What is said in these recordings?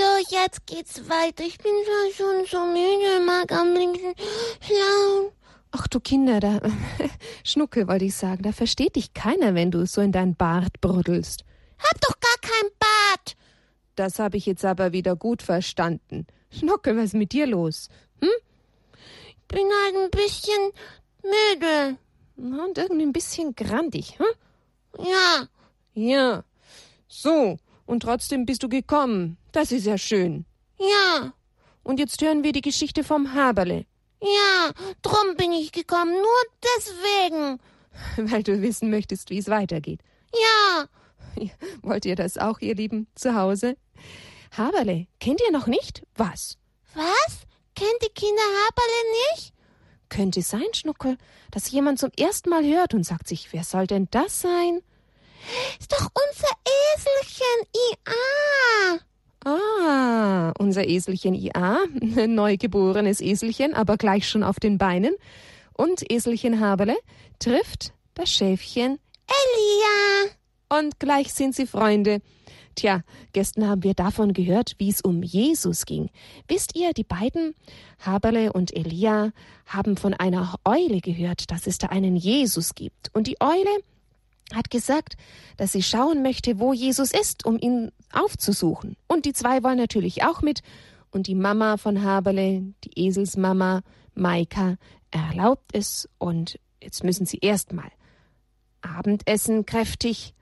So, jetzt geht's weiter. Ich bin schon so müde, mag am liebsten schlafen. Ach du Kinder, da Schnuckel wollte ich sagen, da versteht dich keiner, wenn du so in dein Bart bruddelst. Hab doch gar kein Bart. Das habe ich jetzt aber wieder gut verstanden. Schnuckel, was ist mit dir los? Hm? Ich bin halt ein bisschen müde. Und irgendwie ein bisschen grandig, hm? Ja. Ja. So, und trotzdem bist du gekommen. Das ist ja schön. Ja. Und jetzt hören wir die Geschichte vom Haberle. Ja, drum bin ich gekommen, nur deswegen. Weil du wissen möchtest, wie es weitergeht. Ja. Wollt ihr das auch, ihr Lieben, zu Hause? Haberle, kennt ihr noch nicht? Was? Was? Kennt die Kinder Haberle nicht? Könnte sein, Schnuckel, dass jemand zum ersten Mal hört und sagt sich, wer soll denn das sein? Ist doch unser Eselchen IA. Ah, unser Eselchen IA, neugeborenes Eselchen, aber gleich schon auf den Beinen. Und Eselchen Haberle trifft das Schäfchen Elia. Und gleich sind sie Freunde. Tja, gestern haben wir davon gehört, wie es um Jesus ging. Wisst ihr, die beiden, Haberle und Elia, haben von einer Eule gehört, dass es da einen Jesus gibt. Und die Eule hat gesagt, dass sie schauen möchte, wo Jesus ist, um ihn aufzusuchen. Und die zwei wollen natürlich auch mit. Und die Mama von Haberle, die Eselsmama Maika, erlaubt es. Und jetzt müssen sie erstmal Abendessen kräftig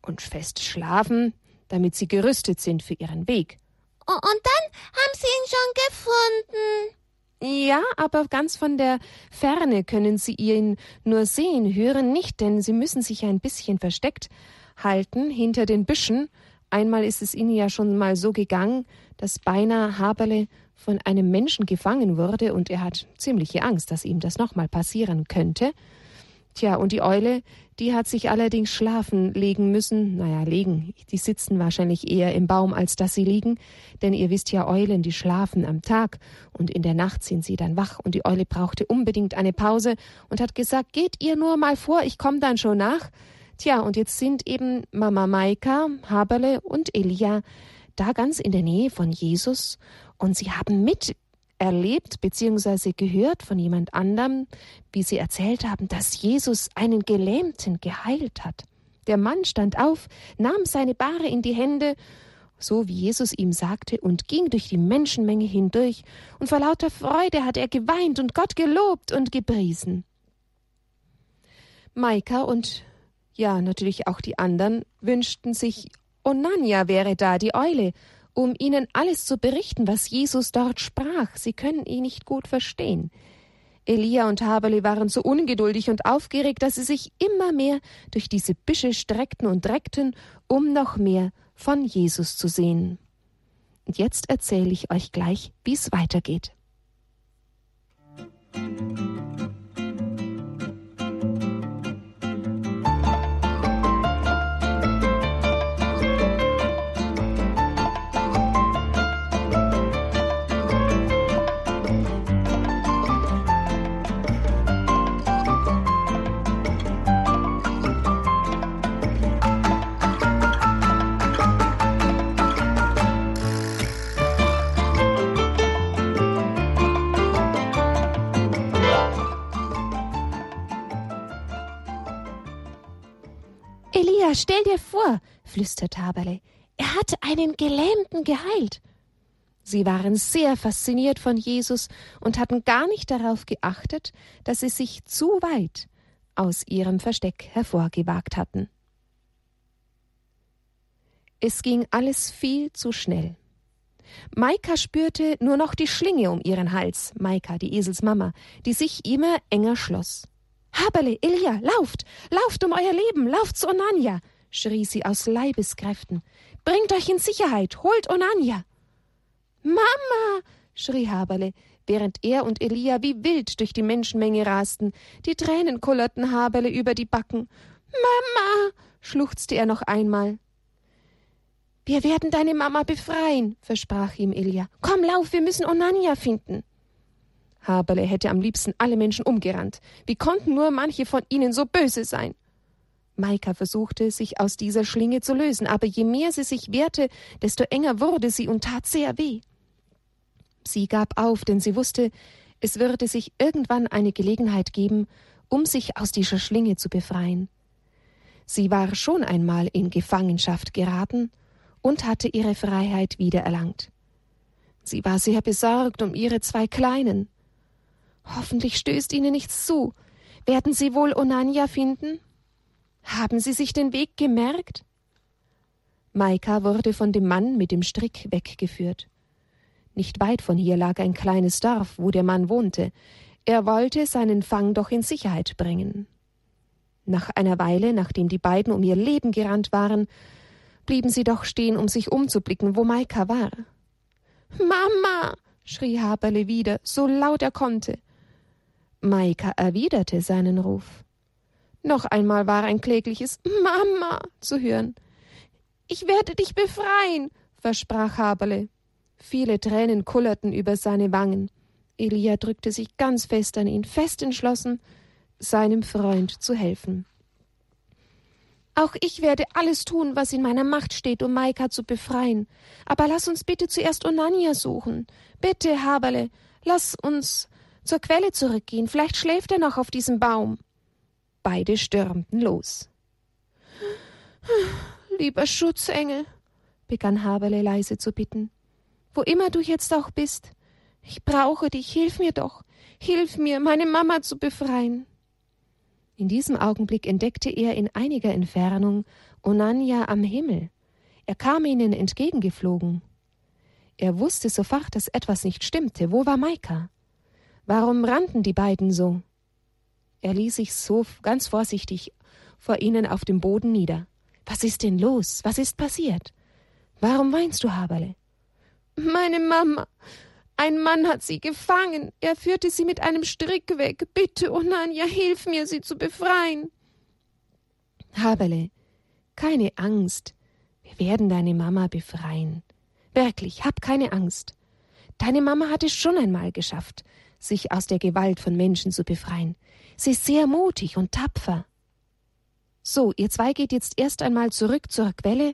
und fest schlafen, damit sie gerüstet sind für ihren Weg. Und dann haben sie ihn schon gefunden. Ja, aber ganz von der Ferne können Sie ihn nur sehen, hören nicht, denn Sie müssen sich ein bisschen versteckt halten hinter den Büschen. Einmal ist es Ihnen ja schon mal so gegangen, dass beinahe Haberle von einem Menschen gefangen wurde und er hat ziemliche Angst, dass ihm das nochmal passieren könnte. Tja, und die Eule, die hat sich allerdings schlafen legen müssen. Naja, legen. Die sitzen wahrscheinlich eher im Baum, als dass sie liegen. Denn ihr wisst ja, Eulen, die schlafen am Tag und in der Nacht sind sie dann wach. Und die Eule brauchte unbedingt eine Pause und hat gesagt, geht ihr nur mal vor, ich komme dann schon nach. Tja, und jetzt sind eben Mama Maika, Haberle und Elia da ganz in der Nähe von Jesus und sie haben mit erlebt bzw. gehört von jemand anderem, wie sie erzählt haben, dass Jesus einen Gelähmten geheilt hat. Der Mann stand auf, nahm seine Bahre in die Hände, so wie Jesus ihm sagte, und ging durch die Menschenmenge hindurch, und vor lauter Freude hat er geweint und Gott gelobt und gepriesen. Maika und ja, natürlich auch die anderen wünschten sich, Onania wäre da, die Eule, um ihnen alles zu berichten, was Jesus dort sprach. Sie können ihn nicht gut verstehen. Elia und Haberle waren so ungeduldig und aufgeregt, dass sie sich immer mehr durch diese Büsche streckten und reckten, um noch mehr von Jesus zu sehen. Und jetzt erzähle ich euch gleich, wie es weitergeht. Musik stell dir vor, flüsterte Haberle, er hatte einen Gelähmten geheilt. Sie waren sehr fasziniert von Jesus und hatten gar nicht darauf geachtet, dass sie sich zu weit aus ihrem Versteck hervorgewagt hatten. Es ging alles viel zu schnell. Maika spürte nur noch die Schlinge um ihren Hals, Maika, die Eselsmama, die sich immer enger schloss. Haberle, Elia, lauft, lauft um euer Leben, lauft zu Onania, schrie sie aus Leibeskräften. Bringt euch in Sicherheit, holt Onania. Mama, schrie Haberle, während er und Elia wie wild durch die Menschenmenge rasten. Die Tränen kullerten Haberle über die Backen. Mama, schluchzte er noch einmal. Wir werden deine Mama befreien, versprach ihm Elia. Komm, lauf, wir müssen Onania finden. Haberle hätte am liebsten alle Menschen umgerannt. Wie konnten nur manche von ihnen so böse sein? Maika versuchte, sich aus dieser Schlinge zu lösen, aber je mehr sie sich wehrte, desto enger wurde sie und tat sehr weh. Sie gab auf, denn sie wusste, es würde sich irgendwann eine Gelegenheit geben, um sich aus dieser Schlinge zu befreien. Sie war schon einmal in Gefangenschaft geraten und hatte ihre Freiheit wiedererlangt. Sie war sehr besorgt um ihre zwei Kleinen. Hoffentlich stößt ihnen nichts zu. Werden sie wohl Onanja finden? Haben sie sich den Weg gemerkt? Maika wurde von dem Mann mit dem Strick weggeführt. Nicht weit von hier lag ein kleines Dorf, wo der Mann wohnte. Er wollte seinen Fang doch in Sicherheit bringen. Nach einer Weile, nachdem die beiden um ihr Leben gerannt waren, blieben sie doch stehen, um sich umzublicken, wo Maika war. Mama! schrie Haberle wieder, so laut er konnte. Maika erwiderte seinen Ruf. Noch einmal war ein klägliches Mama zu hören. Ich werde dich befreien, versprach Haberle. Viele Tränen kullerten über seine Wangen. Elia drückte sich ganz fest an ihn, fest entschlossen, seinem Freund zu helfen. Auch ich werde alles tun, was in meiner Macht steht, um Maika zu befreien. Aber lass uns bitte zuerst Onania suchen. Bitte, Haberle, lass uns zur Quelle zurückgehen. Vielleicht schläft er noch auf diesem Baum. Beide stürmten los. Lieber Schutzengel, begann Haberle leise zu bitten, wo immer du jetzt auch bist, ich brauche dich, hilf mir doch, hilf mir, meine Mama zu befreien. In diesem Augenblick entdeckte er in einiger Entfernung Onanja am Himmel. Er kam ihnen entgegengeflogen. Er wusste sofort, dass etwas nicht stimmte. Wo war Maika? Warum rannten die beiden so? Er ließ sich so ganz vorsichtig vor ihnen auf dem Boden nieder. Was ist denn los? Was ist passiert? Warum weinst du, Haberle? Meine Mama. Ein Mann hat sie gefangen. Er führte sie mit einem Strick weg. Bitte, Onanja, hilf mir, sie zu befreien. Haberle, keine Angst. Wir werden deine Mama befreien. Wirklich, hab keine Angst. Deine Mama hat es schon einmal geschafft, sich aus der Gewalt von Menschen zu befreien. Sie ist sehr mutig und tapfer. So, ihr zwei geht jetzt erst einmal zurück zur Quelle,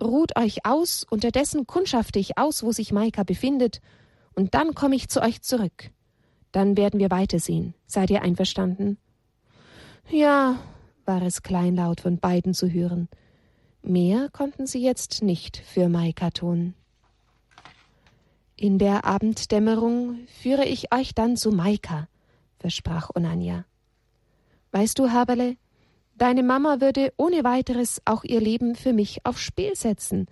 ruht euch aus, unterdessen kundschafte ich aus, wo sich Maika befindet, und dann komme ich zu euch zurück. Dann werden wir weitersehen. Seid ihr einverstanden? Ja, war es kleinlaut von beiden zu hören. Mehr konnten sie jetzt nicht für Maika tun. In der Abenddämmerung führe ich euch dann zu Maika, versprach Onanja. Weißt du, Haberle, deine Mama würde ohne weiteres auch ihr Leben für mich aufs Spiel setzen,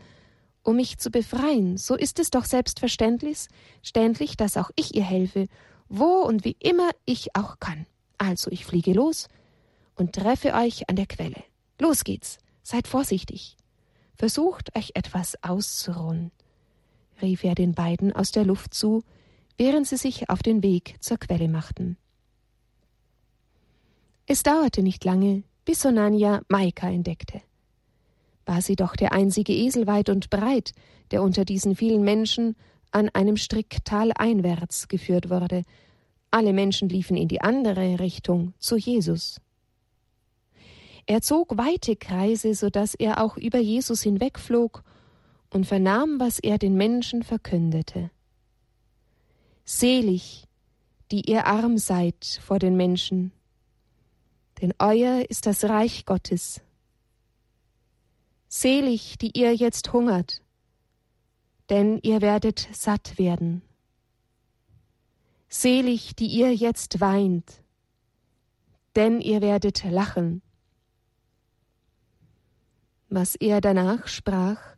um mich zu befreien, so ist es doch selbstverständlich, ständlich, dass auch ich ihr helfe, wo und wie immer ich auch kann. Also ich fliege los und treffe euch an der Quelle. Los geht's, seid vorsichtig. Versucht euch etwas auszuruhen, rief er den beiden aus der Luft zu, während sie sich auf den Weg zur Quelle machten. Es dauerte nicht lange, bis Sonania Maika entdeckte war sie doch der einzige Esel weit und breit, der unter diesen vielen Menschen an einem Strick taleinwärts geführt wurde. Alle Menschen liefen in die andere Richtung, zu Jesus. Er zog weite Kreise, so dass er auch über Jesus hinwegflog und vernahm, was er den Menschen verkündete. Selig, die ihr arm seid vor den Menschen, denn euer ist das Reich Gottes. Selig, die ihr jetzt hungert, denn ihr werdet satt werden. Selig, die ihr jetzt weint, denn ihr werdet lachen. Was er danach sprach,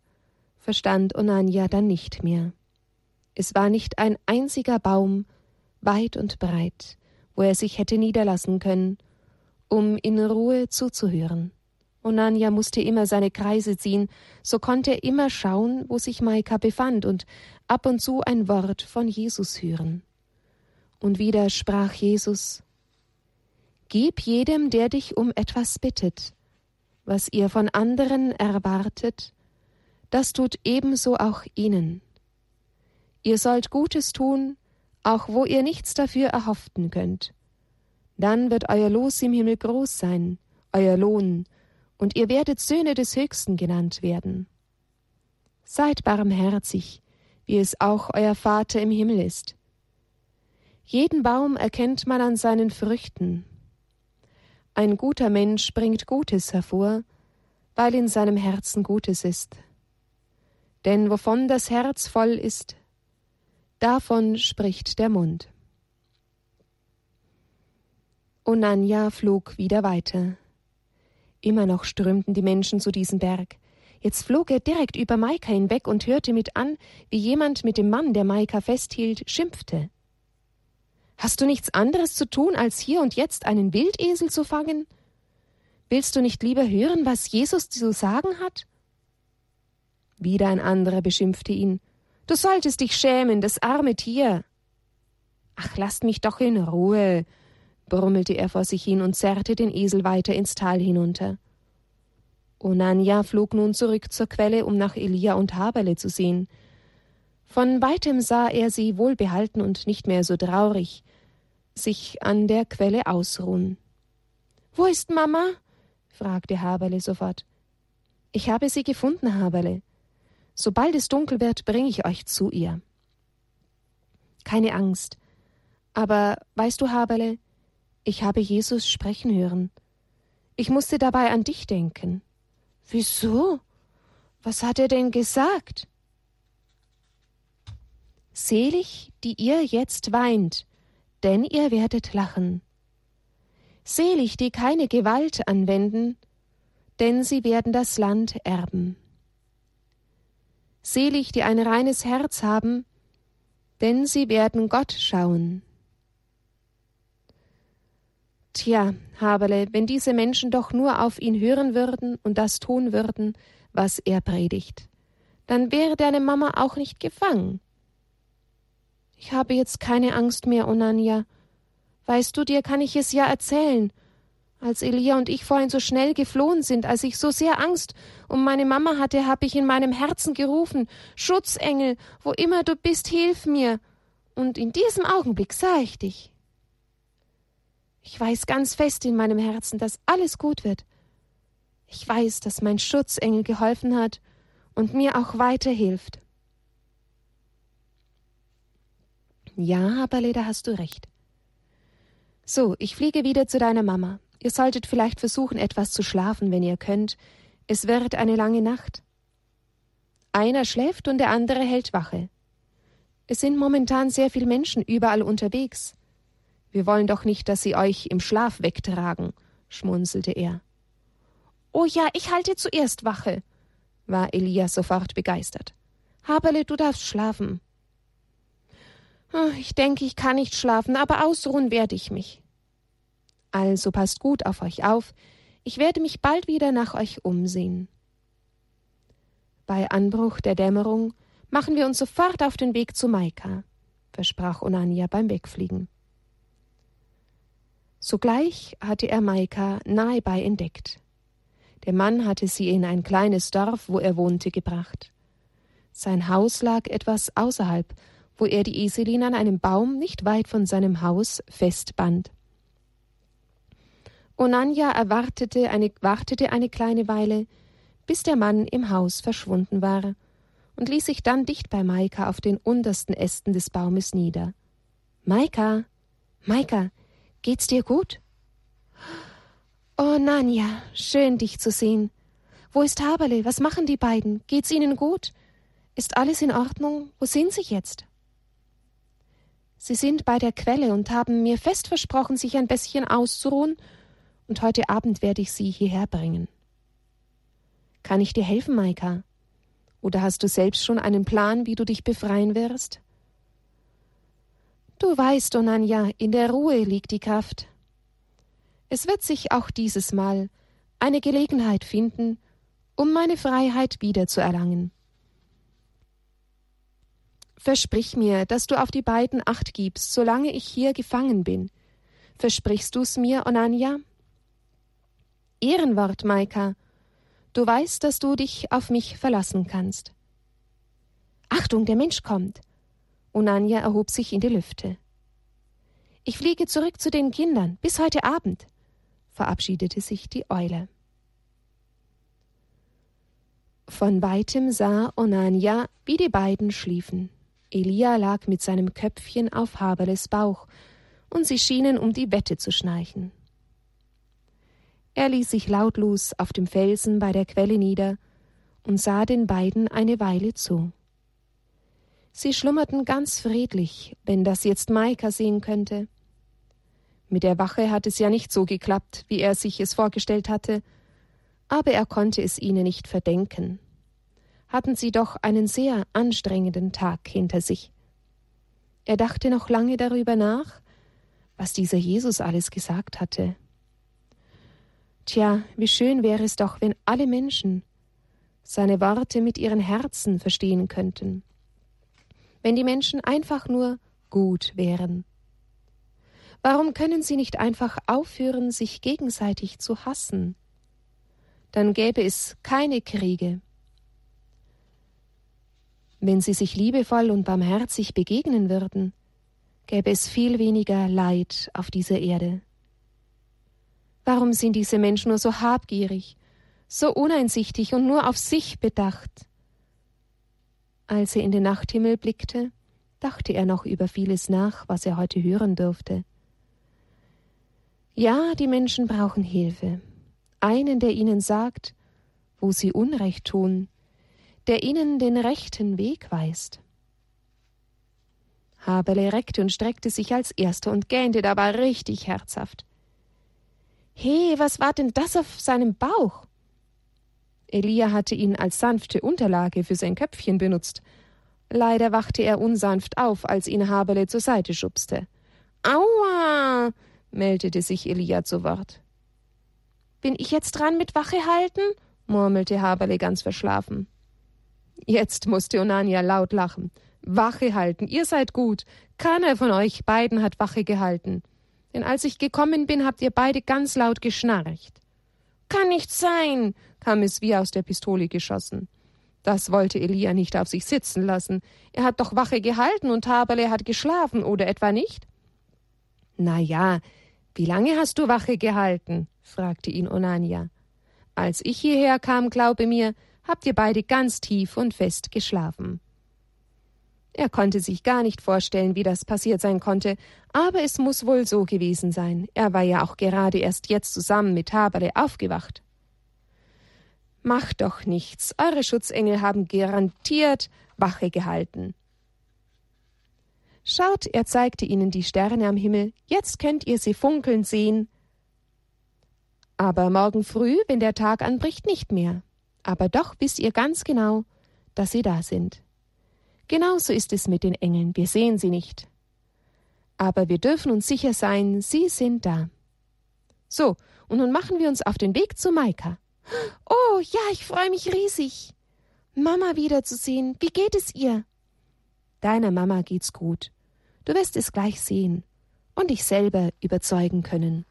verstand Onanja dann nicht mehr. Es war nicht ein einziger Baum, weit und breit, wo er sich hätte niederlassen können, um in Ruhe zuzuhören. Onanja musste immer seine Kreise ziehen, so konnte er immer schauen, wo sich Maika befand und ab und zu ein Wort von Jesus hören. Und wieder sprach Jesus Gib jedem, der dich um etwas bittet, was ihr von anderen erwartet, das tut ebenso auch ihnen. Ihr sollt Gutes tun, auch wo ihr nichts dafür erhofften könnt. Dann wird euer Los im Himmel groß sein, euer Lohn, und ihr werdet Söhne des Höchsten genannt werden. Seid barmherzig, wie es auch euer Vater im Himmel ist. Jeden Baum erkennt man an seinen Früchten. Ein guter Mensch bringt Gutes hervor, weil in seinem Herzen Gutes ist. Denn wovon das Herz voll ist, davon spricht der Mund. Onanja flog wieder weiter. Immer noch strömten die Menschen zu diesem Berg. Jetzt flog er direkt über Maika hinweg und hörte mit an, wie jemand mit dem Mann, der Maika festhielt, schimpfte. Hast du nichts anderes zu tun, als hier und jetzt einen Wildesel zu fangen? Willst du nicht lieber hören, was Jesus zu sagen hat? Wieder ein anderer beschimpfte ihn. Du solltest dich schämen, das arme Tier. Ach, lasst mich doch in Ruhe, brummelte er vor sich hin und zerrte den Esel weiter ins Tal hinunter. Onanja flog nun zurück zur Quelle, um nach Elia und Haberle zu sehen. Von weitem sah er sie wohlbehalten und nicht mehr so traurig, sich an der Quelle ausruhen. Wo ist Mama? fragte Haberle sofort. Ich habe sie gefunden, Haberle. Sobald es dunkel wird, bringe ich euch zu ihr. Keine Angst. Aber weißt du, Haberle, ich habe Jesus sprechen hören. Ich musste dabei an dich denken. Wieso? Was hat er denn gesagt? Selig, die ihr jetzt weint, denn ihr werdet lachen. Selig, die keine Gewalt anwenden, denn sie werden das Land erben. Selig, die ein reines Herz haben, denn sie werden Gott schauen. Tja, Haberle, wenn diese Menschen doch nur auf ihn hören würden und das tun würden, was er predigt, dann wäre deine Mama auch nicht gefangen. Ich habe jetzt keine Angst mehr, Onania. Weißt du, dir kann ich es ja erzählen. Als Elia und ich vorhin so schnell geflohen sind, als ich so sehr Angst um meine Mama hatte, habe ich in meinem Herzen gerufen Schutzengel, wo immer du bist, hilf mir. Und in diesem Augenblick sah ich dich. Ich weiß ganz fest in meinem Herzen, dass alles gut wird. Ich weiß, dass mein Schutzengel geholfen hat und mir auch weiterhilft. Ja, aber Leda, hast du recht. So, ich fliege wieder zu deiner Mama. Ihr solltet vielleicht versuchen, etwas zu schlafen, wenn ihr könnt. Es wird eine lange Nacht. Einer schläft und der andere hält Wache. Es sind momentan sehr viele Menschen überall unterwegs. Wir wollen doch nicht, dass sie euch im Schlaf wegtragen, schmunzelte er. Oh ja, ich halte zuerst Wache, war Elias sofort begeistert. Haberle, du darfst schlafen. Ich denke, ich kann nicht schlafen, aber ausruhen werde ich mich. Also passt gut auf euch auf, ich werde mich bald wieder nach euch umsehen. Bei Anbruch der Dämmerung machen wir uns sofort auf den Weg zu Maika, versprach Onania beim Wegfliegen. Sogleich hatte er Maika nahebei entdeckt. Der Mann hatte sie in ein kleines Dorf, wo er wohnte, gebracht. Sein Haus lag etwas außerhalb, wo er die Eselin an einem Baum nicht weit von seinem Haus festband. Onanja erwartete eine, wartete eine kleine Weile, bis der Mann im Haus verschwunden war, und ließ sich dann dicht bei Maika auf den untersten Ästen des Baumes nieder. Maika, Maika, Geht's dir gut? Oh, Nanja, schön dich zu sehen. Wo ist Haberle? Was machen die beiden? Geht's ihnen gut? Ist alles in Ordnung? Wo sind sie jetzt? Sie sind bei der Quelle und haben mir fest versprochen, sich ein bisschen auszuruhen, und heute Abend werde ich sie hierher bringen. Kann ich dir helfen, Maika? Oder hast du selbst schon einen Plan, wie du dich befreien wirst? Du weißt, Onanja, in der Ruhe liegt die Kraft. Es wird sich auch dieses Mal eine Gelegenheit finden, um meine Freiheit wiederzuerlangen. Versprich mir, dass du auf die beiden Acht gibst, solange ich hier gefangen bin. Versprichst du's mir, Onanja? Ehrenwort, Maika. Du weißt, dass du dich auf mich verlassen kannst. Achtung, der Mensch kommt. Onanja erhob sich in die Lüfte. Ich fliege zurück zu den Kindern, bis heute Abend, verabschiedete sich die Eule. Von weitem sah Onania, wie die beiden schliefen. Elia lag mit seinem Köpfchen auf Haberles Bauch, und sie schienen um die Wette zu schnarchen. Er ließ sich lautlos auf dem Felsen bei der Quelle nieder und sah den beiden eine Weile zu. Sie schlummerten ganz friedlich, wenn das jetzt Maika sehen könnte. Mit der Wache hat es ja nicht so geklappt, wie er sich es vorgestellt hatte, aber er konnte es ihnen nicht verdenken. Hatten sie doch einen sehr anstrengenden Tag hinter sich. Er dachte noch lange darüber nach, was dieser Jesus alles gesagt hatte. Tja, wie schön wäre es doch, wenn alle Menschen seine Worte mit ihren Herzen verstehen könnten, wenn die Menschen einfach nur gut wären. Warum können sie nicht einfach aufhören, sich gegenseitig zu hassen? Dann gäbe es keine Kriege. Wenn sie sich liebevoll und barmherzig begegnen würden, gäbe es viel weniger Leid auf dieser Erde. Warum sind diese Menschen nur so habgierig, so uneinsichtig und nur auf sich bedacht? Als er in den Nachthimmel blickte, dachte er noch über vieles nach, was er heute hören durfte. Ja, die Menschen brauchen Hilfe. Einen, der ihnen sagt, wo sie Unrecht tun, der ihnen den rechten Weg weist. Haberle reckte und streckte sich als erster und gähnte dabei richtig herzhaft. He, was war denn das auf seinem Bauch? Elia hatte ihn als sanfte Unterlage für sein Köpfchen benutzt. Leider wachte er unsanft auf, als ihn Haberle zur Seite schubste. Aua! meldete sich Elia zu Wort. Bin ich jetzt dran mit Wache halten? murmelte Haberle ganz verschlafen. Jetzt musste Onania laut lachen. Wache halten, ihr seid gut. Keiner von euch beiden hat Wache gehalten. Denn als ich gekommen bin, habt ihr beide ganz laut geschnarcht. Kann nicht sein, kam es wie aus der Pistole geschossen. Das wollte Elia nicht auf sich sitzen lassen. Er hat doch Wache gehalten und Haberle hat geschlafen, oder etwa nicht? Na ja, wie lange hast du Wache gehalten? fragte ihn Onania. Als ich hierher kam, glaube mir, habt ihr beide ganz tief und fest geschlafen. Er konnte sich gar nicht vorstellen, wie das passiert sein konnte, aber es muss wohl so gewesen sein. Er war ja auch gerade erst jetzt zusammen mit Haberle aufgewacht. Macht doch nichts, eure Schutzengel haben garantiert Wache gehalten. Schaut, er zeigte ihnen die Sterne am Himmel, jetzt könnt ihr sie funkeln sehen. Aber morgen früh, wenn der Tag anbricht, nicht mehr. Aber doch wisst ihr ganz genau, dass sie da sind. Genauso ist es mit den Engeln, wir sehen sie nicht. Aber wir dürfen uns sicher sein, sie sind da. So, und nun machen wir uns auf den Weg zu Maika. Oh, ja, ich freue mich riesig. Mama wiederzusehen. Wie geht es ihr? Deiner Mama geht's gut. Du wirst es gleich sehen und dich selber überzeugen können.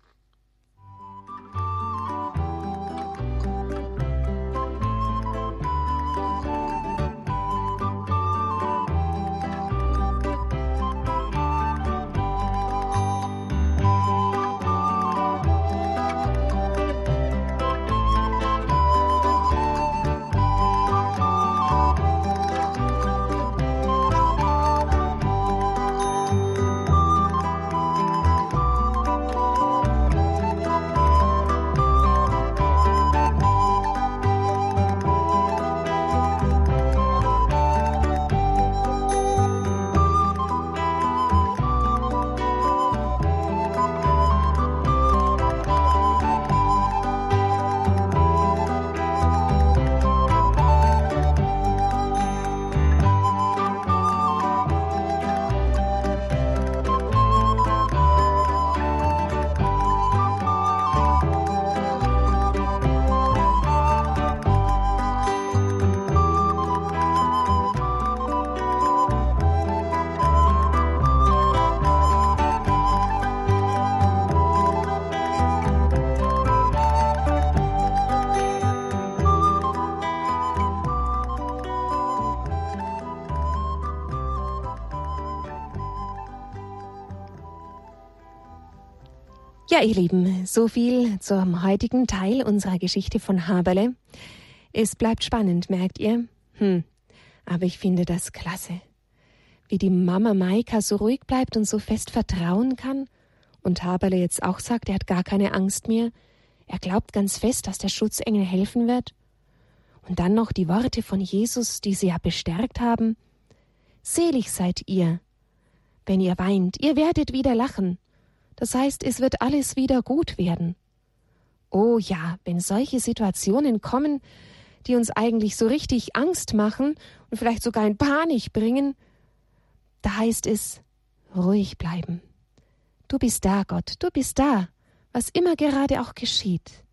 Ja, ihr Lieben, so viel zum heutigen Teil unserer Geschichte von Haberle. Es bleibt spannend, merkt ihr? Hm, aber ich finde das klasse. Wie die Mama Maika so ruhig bleibt und so fest vertrauen kann. Und Haberle jetzt auch sagt, er hat gar keine Angst mehr. Er glaubt ganz fest, dass der Schutzengel helfen wird. Und dann noch die Worte von Jesus, die sie ja bestärkt haben. Selig seid ihr, wenn ihr weint, ihr werdet wieder lachen. Das heißt, es wird alles wieder gut werden. Oh ja, wenn solche Situationen kommen, die uns eigentlich so richtig Angst machen und vielleicht sogar in Panik bringen, da heißt es, ruhig bleiben. Du bist da, Gott, du bist da, was immer gerade auch geschieht.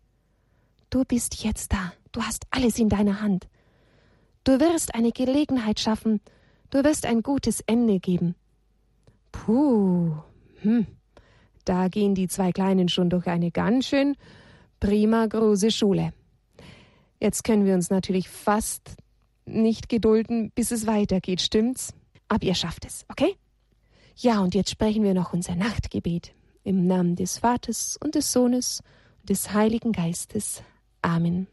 Du bist jetzt da, du hast alles in deiner Hand. Du wirst eine Gelegenheit schaffen, du wirst ein gutes Ende geben. Puh, hm, da gehen die zwei Kleinen schon durch eine ganz schön prima große Schule. Jetzt können wir uns natürlich fast nicht gedulden, bis es weitergeht, stimmt's? Aber ihr schafft es, okay? Ja, und jetzt sprechen wir noch unser Nachtgebet. Im Namen des Vaters und des Sohnes und des Heiligen Geistes. Amen.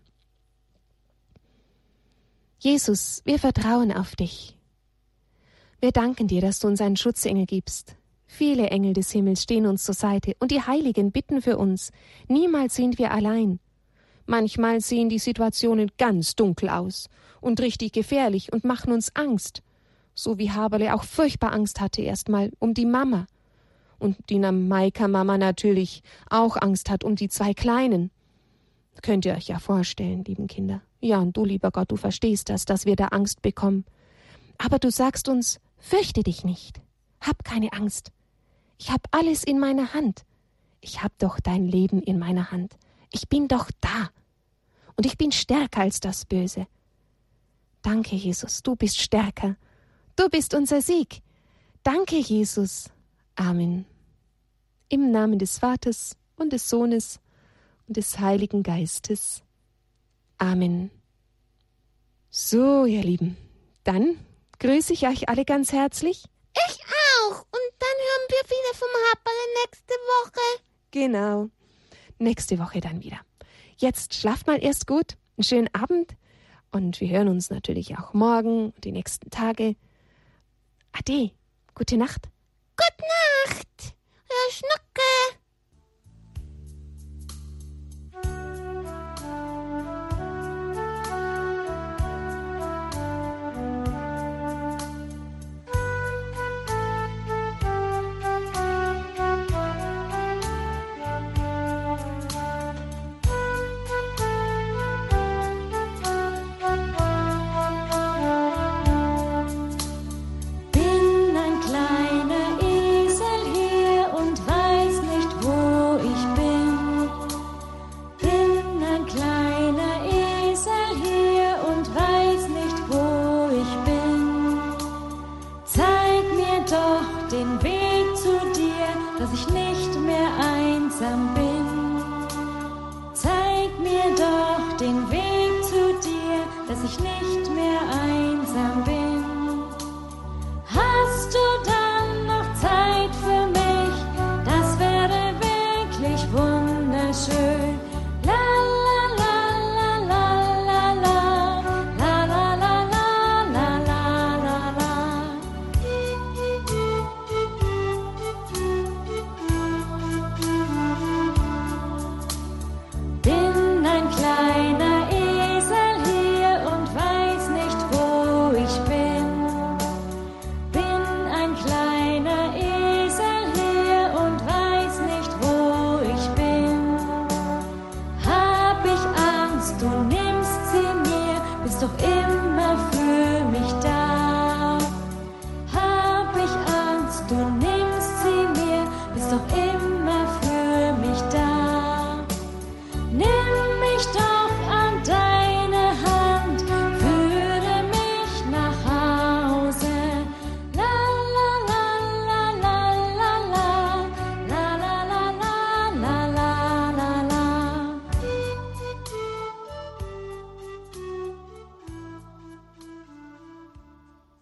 Jesus, wir vertrauen auf dich. Wir danken dir, dass du uns einen Schutzengel gibst. Viele Engel des Himmels stehen uns zur Seite und die Heiligen bitten für uns. Niemals sind wir allein. Manchmal sehen die Situationen ganz dunkel aus und richtig gefährlich und machen uns Angst. So wie Haberle auch furchtbar Angst hatte erstmal um die Mama. Und die Maika-Mama natürlich auch Angst hat um die zwei Kleinen. Könnt ihr euch ja vorstellen, lieben Kinder. Ja, und du, lieber Gott, du verstehst das, dass wir da Angst bekommen. Aber du sagst uns, Fürchte dich nicht. Hab keine Angst. Ich hab alles in meiner Hand. Ich hab doch dein Leben in meiner Hand. Ich bin doch da. Und ich bin stärker als das Böse. Danke, Jesus, du bist stärker. Du bist unser Sieg. Danke, Jesus. Amen. Im Namen des Vaters und des Sohnes und des Heiligen Geistes. Amen. So, ihr Lieben, dann grüße ich euch alle ganz herzlich. Ich auch. Und dann hören wir wieder vom Happerle nächste Woche. Genau. Nächste Woche dann wieder. Jetzt schlaft mal erst gut. Einen schönen Abend. Und wir hören uns natürlich auch morgen und die nächsten Tage. Ade. Gute Nacht. Gute Nacht. Herr Schnucke. Doch